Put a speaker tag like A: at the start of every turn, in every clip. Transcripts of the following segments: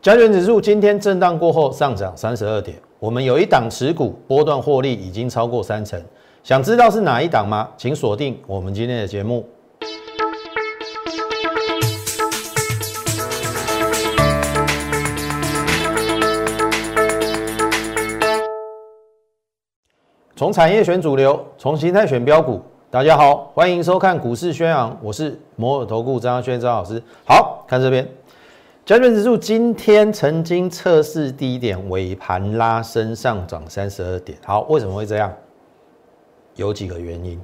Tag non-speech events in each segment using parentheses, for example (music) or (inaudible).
A: 加权指数今天震荡过后上涨三十二点，我们有一档持股波段获利已经超过三成，想知道是哪一档吗？请锁定我们今天的节目。从产业选主流，从形态选标股。大家好，欢迎收看股市宣扬，我是摩尔投顾张轩张老师。好看这边，加权指数今天曾经测试低点，尾盘拉升上涨三十二点。好，为什么会这样？有几个原因。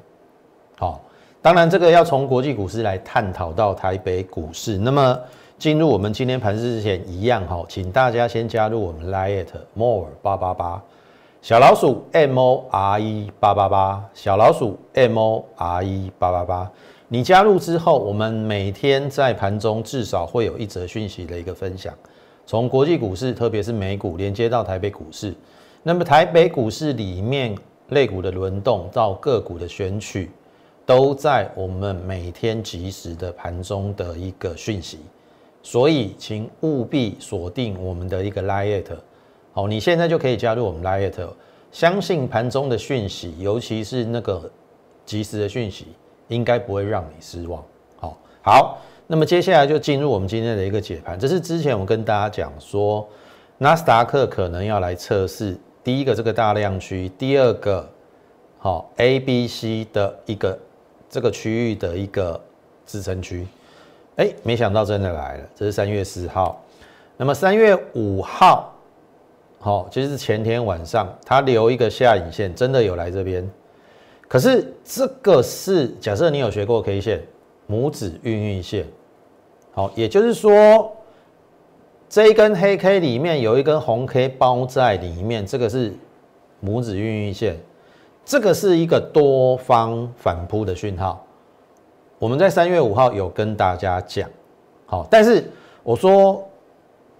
A: 好，当然这个要从国际股市来探讨到台北股市。那么进入我们今天盘市之前，一样哈，请大家先加入我们 Lite More 八八八。小老鼠 M O R E 八八八，小老鼠 M O R E 八八八，你加入之后，我们每天在盘中至少会有一则讯息的一个分享，从国际股市，特别是美股连接到台北股市，那么台北股市里面类股的轮动到个股的选取，都在我们每天及时的盘中的一个讯息，所以请务必锁定我们的一个 Light。好，你现在就可以加入我们 Lite，相信盘中的讯息，尤其是那个及时的讯息，应该不会让你失望。好，好，那么接下来就进入我们今天的一个解盘。这是之前我跟大家讲说，纳斯达克可能要来测试第一个这个大量区，第二个好 A、B、C 的一个这个区域的一个支撑区。哎，没想到真的来了，这是三月四号。那么三月五号。好，其实是前天晚上，它留一个下影线，真的有来这边。可是这个是假设你有学过 K 线，拇指孕育线。好，也就是说，这一根黑 K 里面有一根红 K 包在里面，这个是拇指孕育线，这个是一个多方反扑的讯号。我们在三月五号有跟大家讲，好，但是我说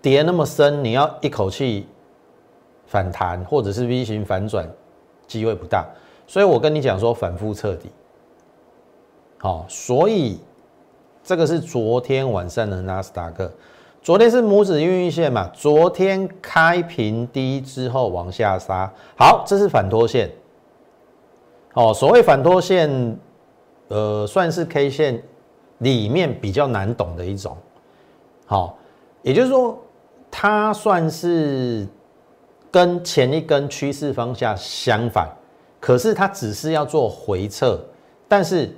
A: 跌那么深，你要一口气。反弹或者是 V 型反转机会不大，所以我跟你讲说反复彻底。好，所以这个是昨天晚上的纳斯达克，昨天是拇指孕育线嘛，昨天开平低之后往下杀，好，这是反拖线。哦，所谓反拖线，呃，算是 K 线里面比较难懂的一种。好，也就是说，它算是。跟前一根趋势方向相反，可是它只是要做回撤，但是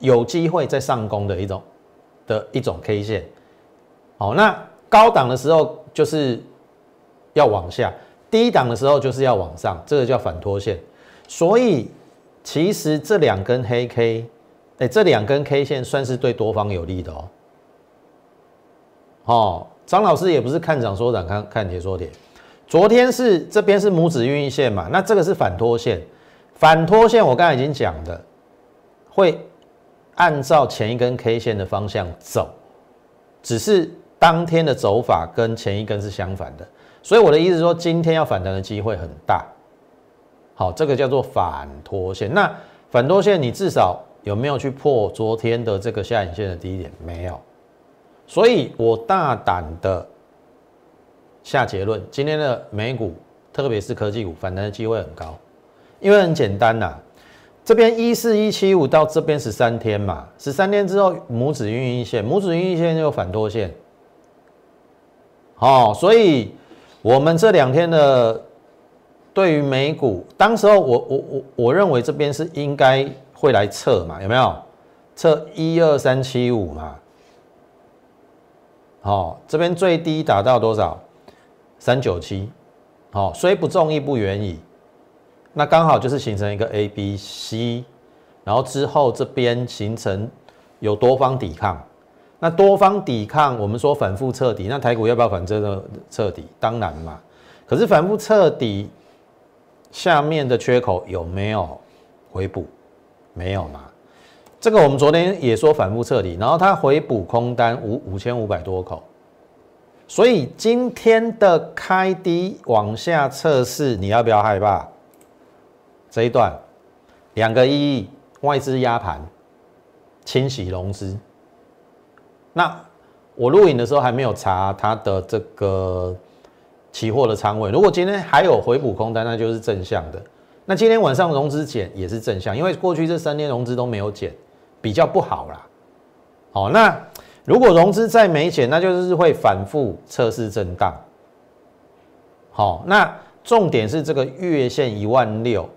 A: 有机会在上攻的一种的一种 K 线。好，那高档的时候就是要往下，低档的时候就是要往上，这个叫反拖线。所以其实这两根黑 K，哎，这两根 K 线算是对多方有利的哦。哦，张老师也不是看涨说涨，看看跌说跌。昨天是这边是拇指运线嘛？那这个是反拖线，反拖线我刚才已经讲的，会按照前一根 K 线的方向走，只是当天的走法跟前一根是相反的，所以我的意思说，今天要反弹的机会很大。好，这个叫做反拖线。那反拖线你至少有没有去破昨天的这个下影线的低点？没有，所以我大胆的。下结论，今天的美股，特别是科技股，反弹的机会很高，因为很简单呐，这边一四一七五到这边十三天嘛，十三天之后拇指运一线，拇指运一线就反多线，好，所以我们这两天的对于美股，当时候我我我我认为这边是应该会来测嘛，有没有测一二三七五嘛？好，这边最低达到多少？三九七，好，虽不中亦不远矣。那刚好就是形成一个 A、B、C，然后之后这边形成有多方抵抗。那多方抵抗，我们说反复彻底，那台股要不要反这个彻底？当然嘛。可是反复彻底下面的缺口有没有回补？没有嘛。这个我们昨天也说反复彻底，然后它回补空单五五千五百多口。所以今天的开低往下测试，你要不要害怕？这一段两个意义：外资压盘，清洗融资。那我录影的时候还没有查它的这个期货的仓位。如果今天还有回补空单，那就是正向的。那今天晚上融资减也是正向，因为过去这三天融资都没有减，比较不好啦。好，那如果融资再没减，那就是会反复测试震荡。好，那重点是这个月线一万六，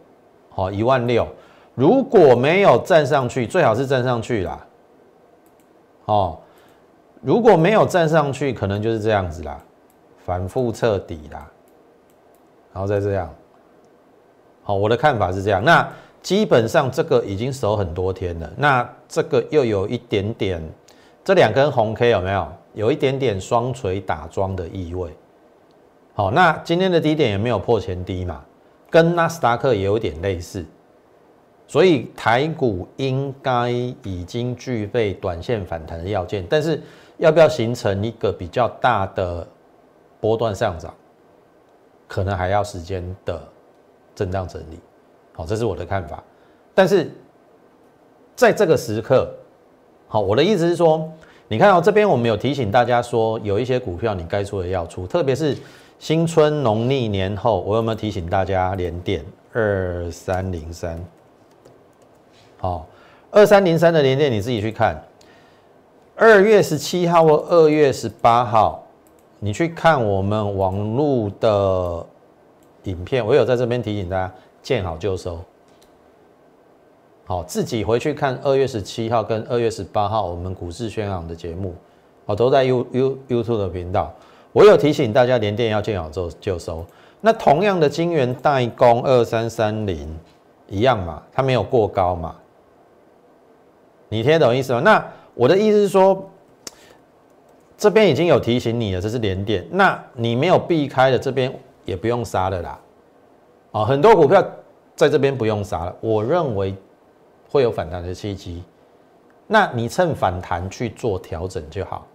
A: 好一万六，如果没有站上去，最好是站上去啦。哦，如果没有站上去，可能就是这样子啦，反复彻底啦，然后再这样。好，我的看法是这样。那基本上这个已经守很多天了，那这个又有一点点，这两根红 K 有没有？有一点点双锤打桩的意味。好，那今天的低点也没有破前低嘛，跟纳斯达克也有点类似，所以台股应该已经具备短线反弹的要件，但是要不要形成一个比较大的波段上涨，可能还要时间的震荡整理。好，这是我的看法。但是在这个时刻，好，我的意思是说，你看到这边我们有提醒大家说，有一些股票你该出的要出，特别是。新春农历年后，我有没有提醒大家连电二三零三？好，二三零三的连电你自己去看。二月十七号或二月十八号，你去看我们网络的影片，我有在这边提醒大家，见好就收。好，自己回去看二月十七号跟二月十八号我们股市宣扬的节目，我都在 You You YouTube 的频道。我有提醒大家，连电要建好之后就收。那同样的金元代工二三三零一样嘛，它没有过高嘛？你听懂意思吗？那我的意思是说，这边已经有提醒你了，这是连电。那你没有避开的这边也不用杀了啦。啊，很多股票在这边不用杀了，我认为会有反弹的契机。那你趁反弹去做调整就好。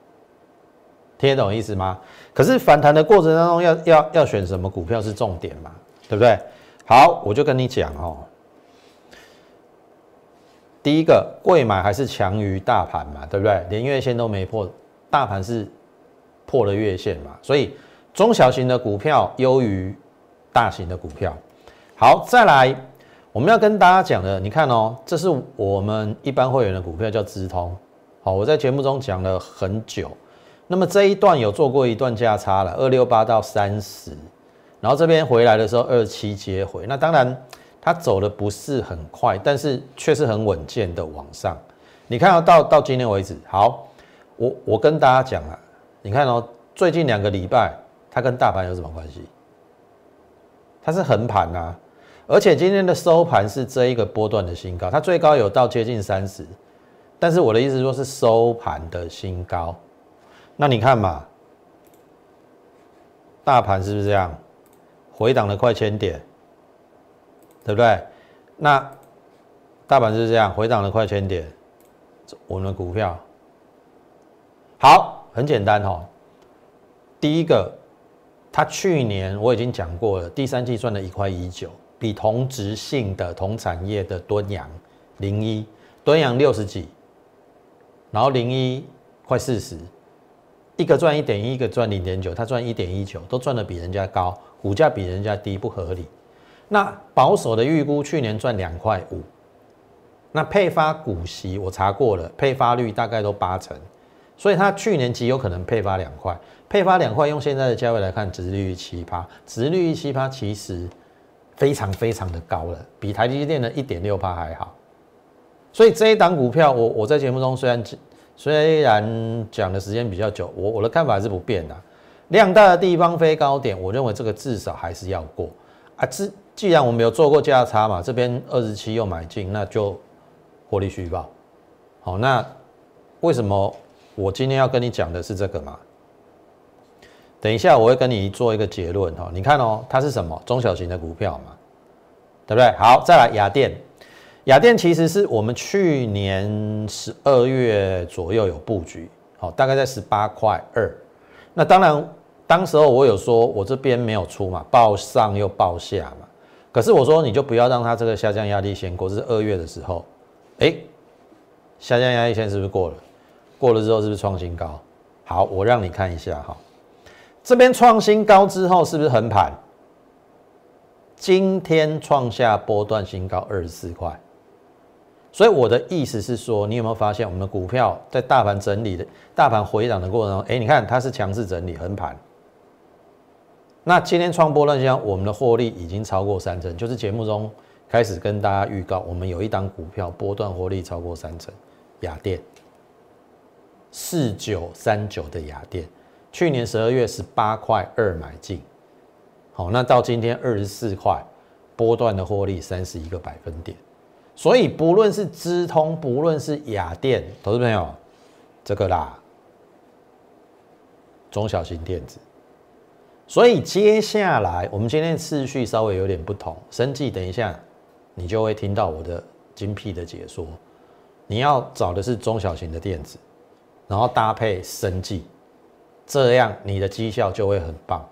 A: 听得懂意思吗？可是反弹的过程当中，要要要选什么股票是重点嘛？对不对？好，我就跟你讲哦。第一个，贵买还是强于大盘嘛？对不对？连月线都没破，大盘是破了月线嘛？所以中小型的股票优于大型的股票。好，再来，我们要跟大家讲的，你看哦，这是我们一般会员的股票叫资通。好，我在节目中讲了很久。那么这一段有做过一段价差了，二六八到三十，然后这边回来的时候二七接回，那当然它走的不是很快，但是却是很稳健的往上。你看到到到今天为止，好，我我跟大家讲啊，你看哦，最近两个礼拜它跟大盘有什么关系？它是横盘啊，而且今天的收盘是这一个波段的新高，它最高有到接近三十，但是我的意思说是收盘的新高。那你看嘛，大盘是不是这样回档了快千点，对不对？那大盘是这样回档了快千点，我们的股票好，很简单哈。第一个，它去年我已经讲过了，第三季赚了一块一九，比同质性的同产业的敦阳零一，敦阳六十几，然后零一快四十。一个赚一点一，一个赚零点九，他赚一点一九，都赚的比人家高，股价比人家低，不合理。那保守的预估，去年赚两块五，那配发股息我查过了，配发率大概都八成，所以他去年极有可能配发两块，配发两块，用现在的价位来看，殖利率七趴，殖率七趴其实非常非常的高了，比台积电的一点六趴还好。所以这一档股票，我我在节目中虽然。虽然讲的时间比较久，我我的看法是不变的。量大的地方飞高点，我认为这个至少还是要过啊。既既然我们有做过价差嘛，这边二十七又买进，那就获利续报。好，那为什么我今天要跟你讲的是这个嘛？等一下我会跟你做一个结论哈。你看哦，它是什么中小型的股票嘛，对不对？好，再来雅电。雅电其实是我们去年十二月左右有布局，好，大概在十八块二。那当然，当时候我有说，我这边没有出嘛，报上又报下嘛。可是我说，你就不要让它这个下降压力线过，这是二月的时候，哎，下降压力线是不是过了？过了之后是不是创新高？好，我让你看一下哈，这边创新高之后是不是横盘？今天创下波段新高二十四块。所以我的意思是说，你有没有发现我们的股票在大盘整理的大盘回涨的过程中，哎，你看它是强势整理横盘。那今天创波段新高，我们的获利已经超过三成，就是节目中开始跟大家预告，我们有一档股票波段获利超过三成，雅电四九三九的雅电，去年十二月十八块二买进，好，那到今天二十四块，波段的获利三十一个百分点。所以不论是资通，不论是雅电，投资朋友，这个啦，中小型电子。所以接下来我们今天次序稍微有点不同，生计等一下你就会听到我的精辟的解说。你要找的是中小型的电子，然后搭配生计，这样你的绩效就会很棒。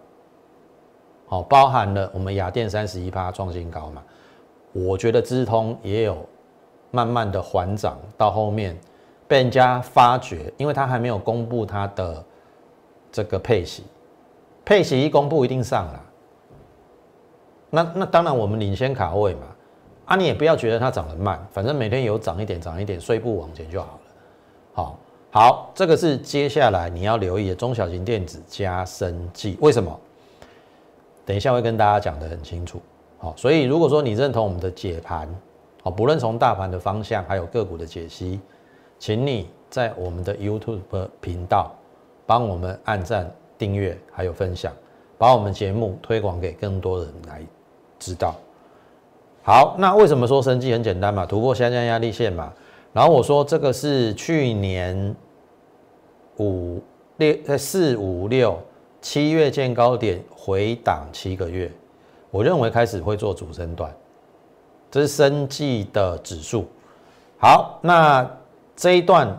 A: 好，包含了我们雅电三十一趴创新高嘛。我觉得资通也有慢慢的缓涨，到后面被人家发觉，因为他还没有公布他的这个配息，配息一公布一定上了。那那当然我们领先卡位嘛，啊你也不要觉得它涨得慢，反正每天有涨一点涨一点，碎步往前就好了。好，好，这个是接下来你要留意的中小型电子加生技，为什么？等一下会跟大家讲得很清楚。好，所以如果说你认同我们的解盘，好，不论从大盘的方向，还有个股的解析，请你在我们的 YouTube 频道帮我们按赞、订阅，还有分享，把我们节目推广给更多人来知道。好，那为什么说生计很简单嘛？突破下降压力线嘛。然后我说这个是去年五六在四五六七月见高点回档七个月。我认为开始会做主升段，这是生计的指数。好，那这一段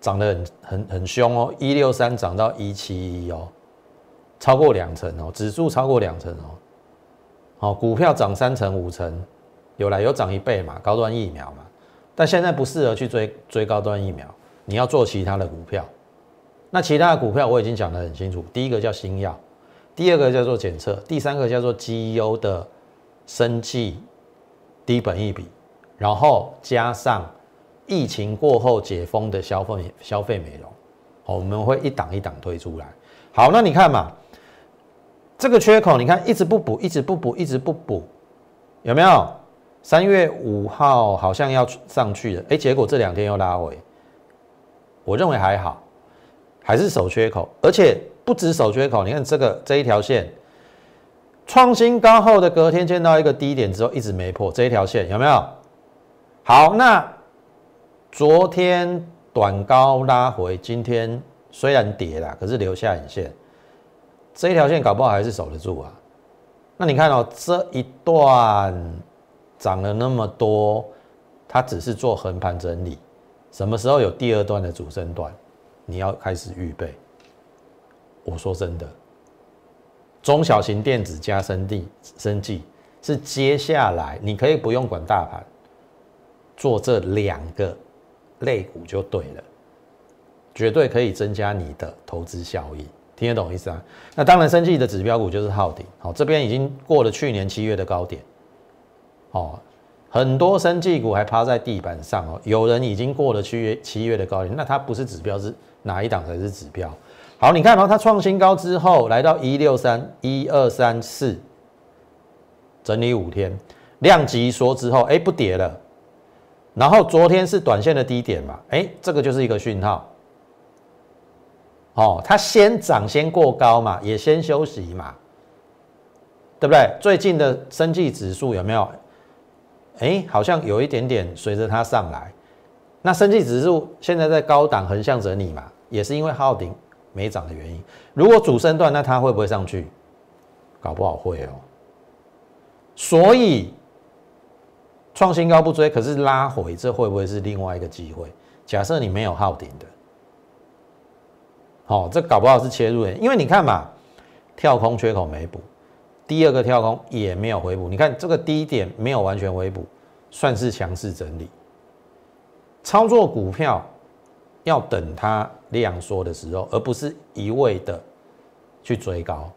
A: 涨得很很很凶哦，一六三涨到一七一哦，超过两成哦，指数超过两成哦。好，股票涨三成五成，有来有涨一倍嘛，高端疫苗嘛。但现在不适合去追追高端疫苗，你要做其他的股票。那其他的股票我已经讲得很清楚，第一个叫新药。第二个叫做检测，第三个叫做 GEO 的生计低本益比，然后加上疫情过后解封的消费消费美容，好，我们会一档一档推出来。好，那你看嘛，这个缺口，你看一直不补，一直不补，一直不补，有没有？三月五号好像要上去了，哎，结果这两天又拉回，我认为还好，还是守缺口，而且。不止守缺口，你看这个这一条线创新高后的隔天见到一个低点之后，一直没破这一条线，有没有？好，那昨天短高拉回，今天虽然跌了，可是留下影线，这一条线搞不好还是守得住啊。那你看哦，这一段涨了那么多，它只是做横盘整理，什么时候有第二段的主升段，你要开始预备。我说真的，中小型电子加生地生技是接下来你可以不用管大盘，做这两个类股就对了，绝对可以增加你的投资效益，听得懂意思啊？那当然，生技的指标股就是浩鼎，好，这边已经过了去年七月的高点，哦，很多生技股还趴在地板上哦，有人已经过了七月七月的高点，那它不是指标，是哪一档才是指标？好，你看到它创新高之后，来到一六三一二三四，整理五天，量级缩之后，哎，不跌了。然后昨天是短线的低点嘛，哎，这个就是一个讯号。哦，它先涨先过高嘛，也先休息嘛，对不对？最近的升绩指数有没有？哎，好像有一点点随着它上来。那升绩指数现在在高档横向整理嘛，也是因为耗顶。没涨的原因，如果主升段，那它会不会上去？搞不好会哦。所以创新高不追，可是拉回，这会不会是另外一个机会？假设你没有耗顶的，好，这搞不好是切入点，因为你看嘛，跳空缺口没补，第二个跳空也没有回补，你看这个低点没有完全回补，算是强势整理。操作股票要等它量缩的时候，而不是一味的去追高。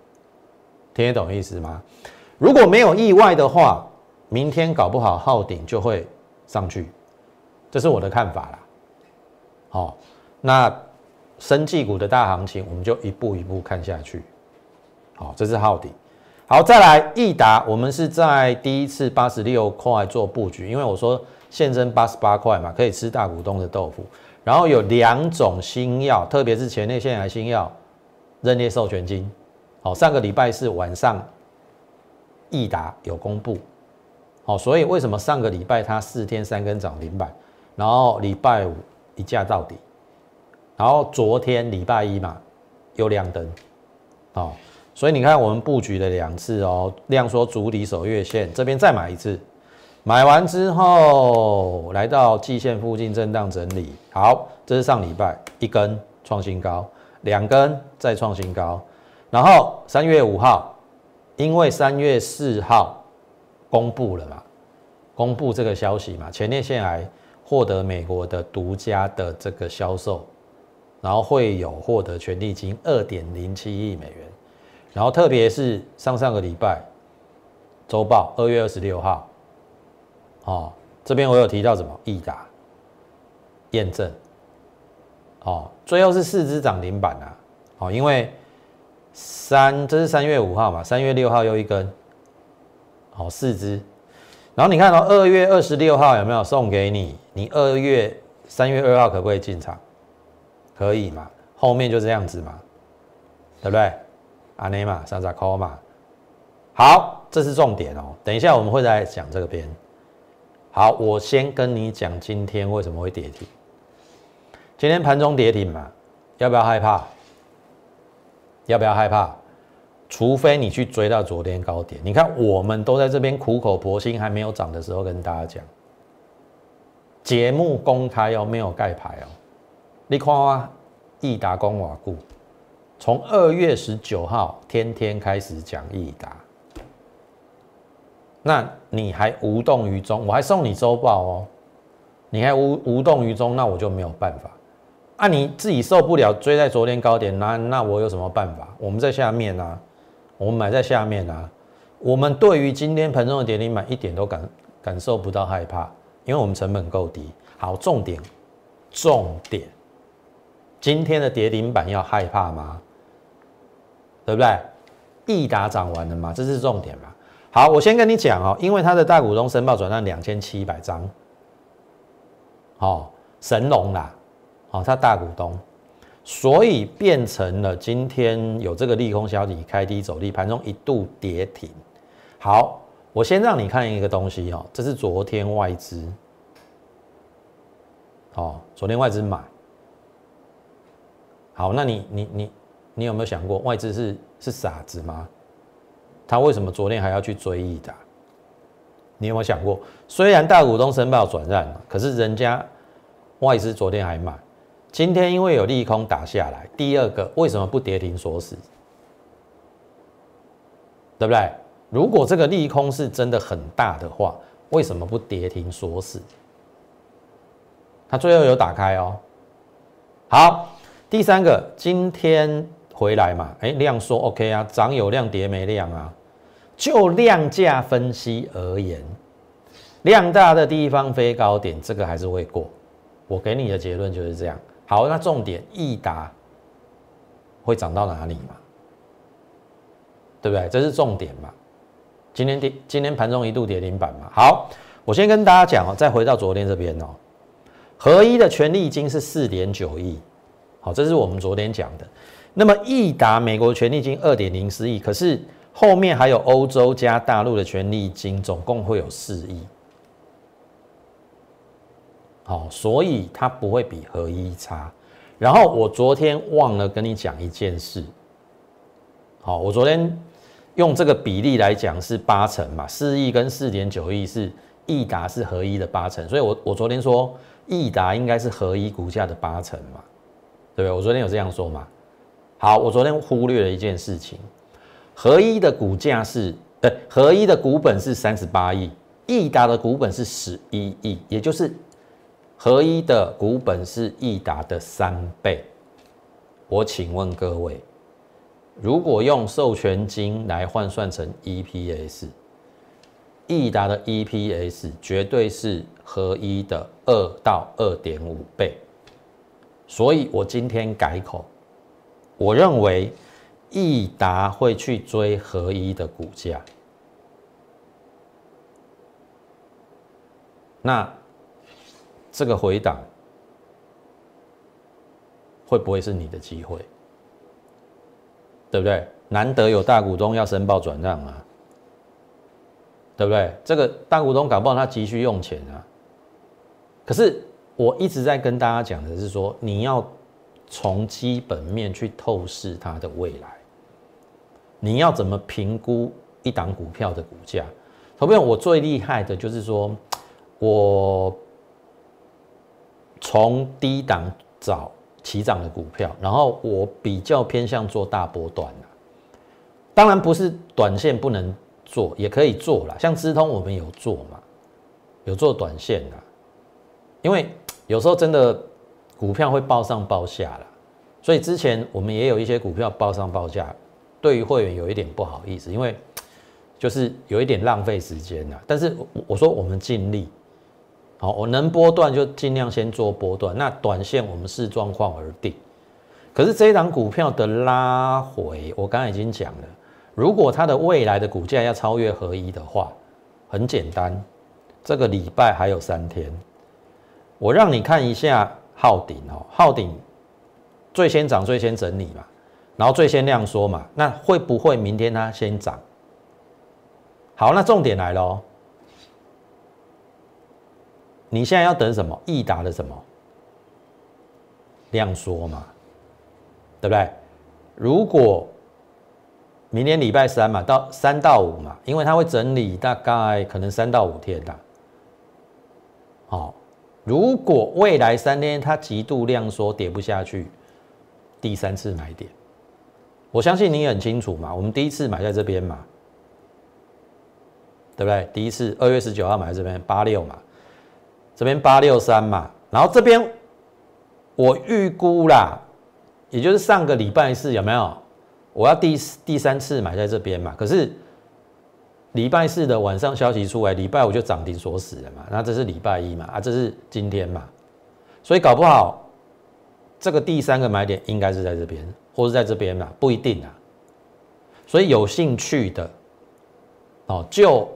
A: 听得懂意思吗？如果没有意外的话，明天搞不好号顶就会上去，这是我的看法啦。好，那生技股的大行情，我们就一步一步看下去。好，这是号顶。好，再来益达，我们是在第一次八十六块做布局，因为我说现增八十八块嘛，可以吃大股东的豆腐。然后有两种新药，特别是前列腺癌新药，认列授权金。好，上个礼拜四晚上，益达有公布。好，所以为什么上个礼拜它四天三根涨停板，然后礼拜五一价到底，然后昨天礼拜一嘛又亮灯。好。所以你看，我们布局了两次哦，量缩主底守月线，这边再买一次，买完之后来到季线附近震荡整理。好，这是上礼拜一根创新高，两根再创新高，然后三月五号，因为三月四号公布了嘛，公布这个消息嘛，前列腺癌获得美国的独家的这个销售，然后会有获得权利金二点零七亿美元。然后特别是上上个礼拜周报二月二十六号，哦，这边我有提到什么？易达验证，哦，最后是四只涨停板啊，哦，因为三这是三月五号嘛，三月六号又一根，好四只，然后你看到二月二十六号有没有送给你？你二月三月二号可不可以进场？可以嘛？后面就这样子嘛，对不对？阿内玛、三扎科嘛，好，这是重点哦。等一下我们会再讲这个边。好，我先跟你讲今天为什么会跌停。今天盘中跌停嘛，要不要害怕？要不要害怕？除非你去追到昨天高点。你看，我们都在这边苦口婆心，还没有涨的时候跟大家讲，节目公开哦，没有盖牌哦。你看啊，易达公瓦固。从二月十九号天天开始讲易达，那你还无动于衷，我还送你周报哦，你还无无动于衷，那我就没有办法。啊，你自己受不了追在昨天高点，那那我有什么办法？我们在下面啊，我们买在下面啊，我们对于今天盘中的跌停板一点都感感受不到害怕，因为我们成本够低。好，重点，重点，今天的跌停板要害怕吗？对不对？易达涨完了吗，这是重点嘛。好，我先跟你讲哦，因为它的大股东申报转让两千七百张，哦，神龙啦，哦，它大股东，所以变成了今天有这个利空消息，开低走低，盘中一度跌停。好，我先让你看一个东西哦，这是昨天外资，哦，昨天外资买。好，那你你你。你有没有想过外资是是傻子吗？他为什么昨天还要去追易达？你有没有想过，虽然大股东申报转让了，可是人家外资昨天还买，今天因为有利空打下来，第二个为什么不跌停锁死？对不对？如果这个利空是真的很大的话，为什么不跌停锁死？它最后有打开哦。好，第三个今天。回来嘛？哎，量缩 OK 啊，涨有量，跌没量啊。就量价分析而言，量大的地方飞高点，这个还是会过。我给你的结论就是这样。好，那重点，易达会涨到哪里嘛？对不对？这是重点嘛？今天跌，今天盘中一度跌停板嘛。好，我先跟大家讲哦，再回到昨天这边哦，合一的权利金是四点九亿。好，这是我们昨天讲的。那么易达美国权利金二点零四亿，可是后面还有欧洲加大陆的权利金，总共会有四亿。好，所以它不会比合一差。然后我昨天忘了跟你讲一件事。好，我昨天用这个比例来讲是八成嘛，四亿跟四点九亿是易达是合一的八成，所以我我昨天说易达应该是合一股价的八成嘛，对不对？我昨天有这样说嘛？好，我昨天忽略了一件事情，合一的股价是，呃，合一的股本是三十八亿，易达的股本是十一亿，也就是合一的股本是益达的三倍。我请问各位，如果用授权金来换算成 EPS，益达的 EPS 绝对是合一的二到二点五倍。所以我今天改口，我认为益达会去追合一的股价。那这个回档会不会是你的机会？对不对？难得有大股东要申报转让啊，对不对？这个大股东搞不好他急需用钱啊。可是我一直在跟大家讲的是说，你要从基本面去透视它的未来。你要怎么评估一档股票的股价？投票我最厉害的就是说。我从低档找起涨的股票，然后我比较偏向做大波段的。当然不是短线不能做，也可以做了。像资通我们有做嘛，有做短线的。因为有时候真的股票会报上报下了，所以之前我们也有一些股票报上报下，对于会员有一点不好意思，因为 (tsk) 就是有一点浪费时间了。但是我说我们尽力。好，我能波段就尽量先做波段，那短线我们视状况而定。可是这一档股票的拉回，我刚才已经讲了，如果它的未来的股价要超越合一的话，很简单，这个礼拜还有三天，我让你看一下昊顶哦，昊顶最先涨最先整理嘛，然后最先量缩嘛，那会不会明天它先涨？好，那重点来了哦。你现在要等什么？易达的什么量缩嘛，对不对？如果明天礼拜三嘛，到三到五嘛，因为它会整理大概可能三到五天的。好，如果未来三天它极度量缩跌不下去，第三次买点，我相信你也很清楚嘛。我们第一次买在这边嘛，对不对？第一次二月十九号买在这边八六嘛。这边八六三嘛，然后这边我预估啦，也就是上个礼拜四有没有？我要第第三次买在这边嘛，可是礼拜四的晚上消息出来，礼拜五就涨停锁死了嘛，那这是礼拜一嘛，啊，这是今天嘛，所以搞不好这个第三个买点应该是在这边，或是在这边嘛，不一定啊。所以有兴趣的哦，就。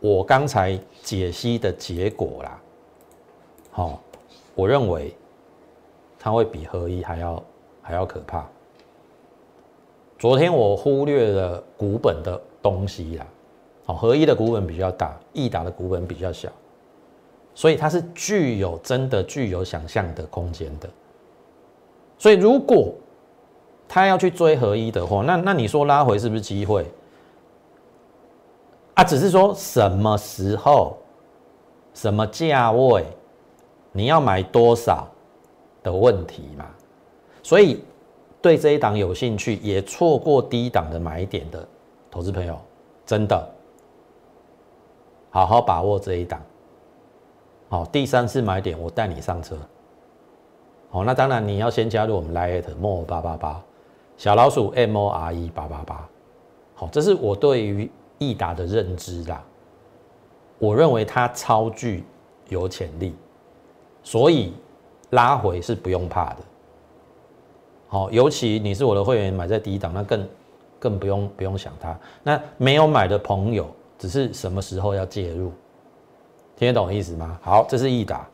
A: 我刚才解析的结果啦，好，我认为它会比合一还要还要可怕。昨天我忽略了股本的东西啦，好，合一的股本比较大，易达的股本比较小，所以它是具有真的具有想象的空间的。所以如果他要去追合一的话，那那你说拉回是不是机会？啊，只是说什么时候、什么价位，你要买多少的问题嘛。所以对这一档有兴趣，也错过低档的买点的投资朋友，真的好好把握这一档。好，第三次买点，我带你上车。好，那当然你要先加入我们 Lite More 八八八小老鼠 M O R E 八八八。好，这是我对于。易达的认知啦，我认为它超具有潜力，所以拉回是不用怕的。好，尤其你是我的会员，买在第一档，那更更不用不用想它。那没有买的朋友，只是什么时候要介入，听得懂意思吗？好，这是易达。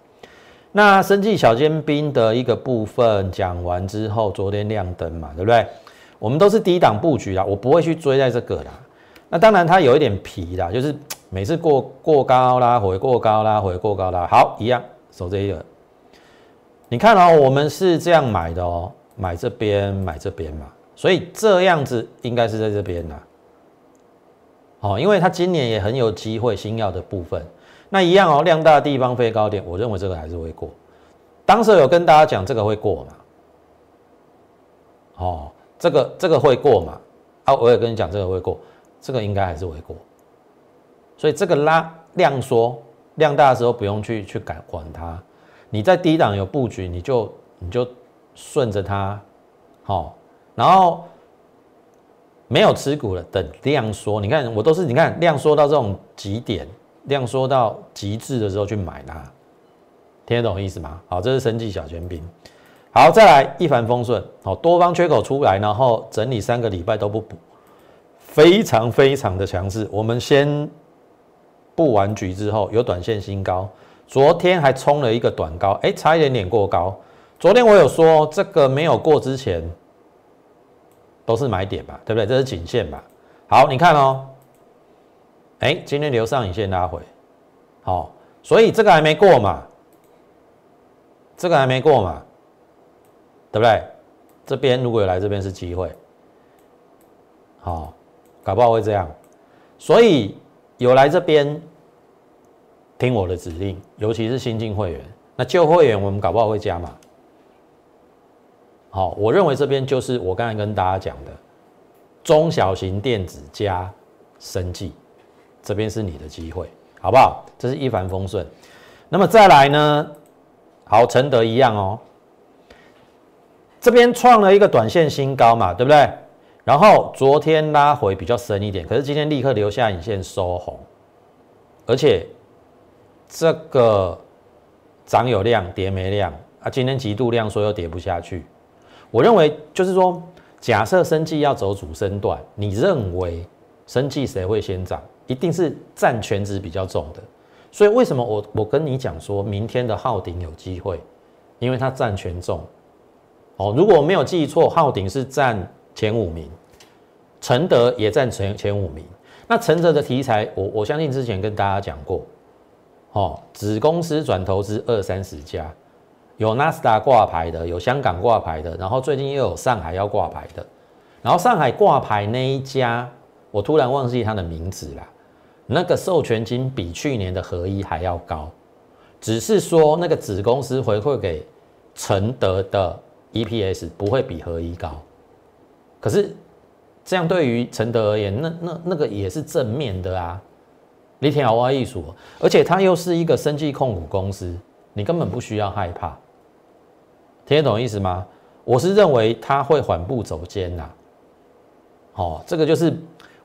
A: 那生技小尖兵的一个部分讲完之后，昨天亮灯嘛，对不对？我们都是低档布局啦，我不会去追在这个啦。那当然，它有一点皮啦，就是 (tsk) 每次过过高啦回，过高啦回，过高啦好一样守这一个。你看哦，我们是这样买的哦，买这边，买这边嘛，所以这样子应该是在这边啦。好，因为它今年也很有机会新药的部分，那一样哦，量大地方飞高点，我认为这个还是会过。当时有跟大家讲这个会过嘛？哦，这个这个会过嘛？啊，我也跟你讲这个会过。这个应该还是会过，所以这个拉量缩量大的时候不用去去改管它，你在低档有布局，你就你就顺着它，好，然后没有持股了，等量缩。你看我都是你看量缩到这种极点，量缩到极致的时候去买它，听得懂意思吗？好，这是生计小尖兵。好，再来一帆风顺。好，多方缺口出来，然后整理三个礼拜都不补，非常非常的强势。我们先布完局之后，有短线新高。昨天还冲了一个短高，哎，差一点点过高。昨天我有说，这个没有过之前都是买点吧，对不对？这是颈线吧？好，你看哦，哎，今天留上影线拉回，好，所以这个还没过嘛，这个还没过嘛，对不对？这边如果有来这边是机会，好，搞不好会这样，所以有来这边。听我的指令，尤其是新进会员，那旧会员我们搞不好会加码。好，我认为这边就是我刚才跟大家讲的中小型电子加生技，这边是你的机会，好不好？这是一帆风顺。那么再来呢？好，承德一样哦，这边创了一个短线新高嘛，对不对？然后昨天拉回比较深一点，可是今天立刻留下影线收红，而且。这个涨有量，跌没量啊！今天极度量，说又跌不下去。我认为就是说，假设生计要走主升段，你认为生计谁会先涨？一定是占全值比较重的。所以为什么我我跟你讲说，明天的昊鼎有机会，因为它占权重。哦，如果我没有记错，昊鼎是占前五名，承德也占前前五名。那承德的题材，我我相信之前跟大家讲过。哦，子公司转投资二三十家，有纳斯达挂牌的，有香港挂牌的，然后最近又有上海要挂牌的，然后上海挂牌那一家，我突然忘记它的名字了。那个授权金比去年的合一还要高，只是说那个子公司回馈给承德的 EPS 不会比合一高，可是这样对于承德而言，那那那个也是正面的啊。你听好艺术，而且它又是一个生技控股公司，你根本不需要害怕。听得懂意思吗？我是认为它会缓步走坚呐。好，这个就是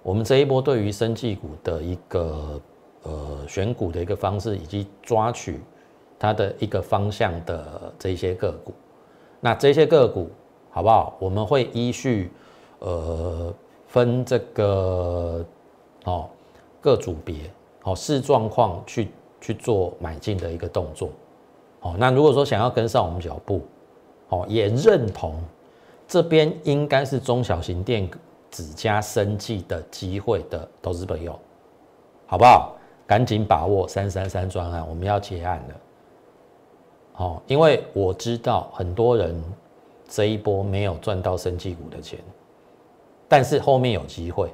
A: 我们这一波对于生技股的一个呃选股的一个方式，以及抓取它的一个方向的这些个股。那这些个股好不好？我们会依序呃分这个哦各组别。好，视状况去去做买进的一个动作。好，那如果说想要跟上我们脚步，哦，也认同这边应该是中小型电子加生计的机会的投资朋友，好不好？赶紧把握三三三专案，我们要结案了。哦，因为我知道很多人这一波没有赚到生技股的钱，但是后面有机会。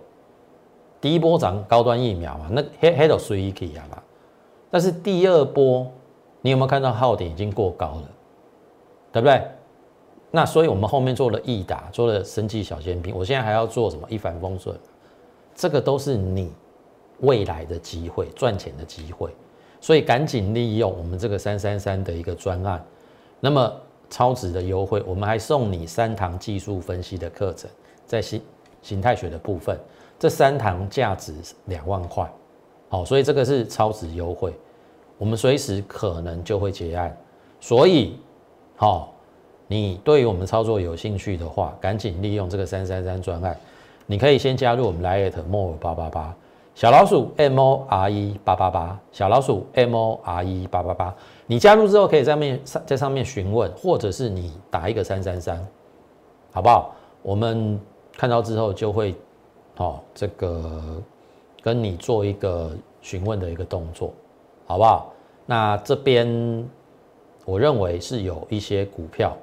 A: 第一波涨高端疫苗嘛，那黑黑都随意可以啊嘛。但是第二波，你有没有看到号点已经过高了，对不对？那所以我们后面做了易达，做了生技小尖兵，我现在还要做什么一帆风顺，这个都是你未来的机会，赚钱的机会。所以赶紧利用我们这个三三三的一个专案，那么超值的优惠，我们还送你三堂技术分析的课程，在形形态学的部分。这三堂价值两万块，好，所以这个是超值优惠，我们随时可能就会结案，所以，好，你对于我们操作有兴趣的话，赶紧利用这个三三三专案，你可以先加入我们来 at more 八八八小老鼠 m o r e 八八八小老鼠 m o r e 八八八，你加入之后可以在面上在上面询问，或者是你打一个三三三，好不好？我们看到之后就会。好，这个跟你做一个询问的一个动作，好不好？那这边我认为是有一些股票，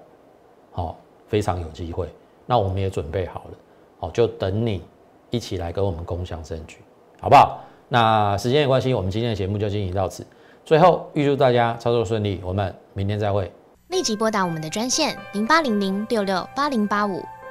A: 好，非常有机会。那我们也准备好了，好，就等你一起来跟我们共享证据，好不好？那时间也关系，我们今天的节目就进行到此。最后，预祝大家操作顺利，我们明天再会。立即拨打我们的专线零八零零六六八零八五。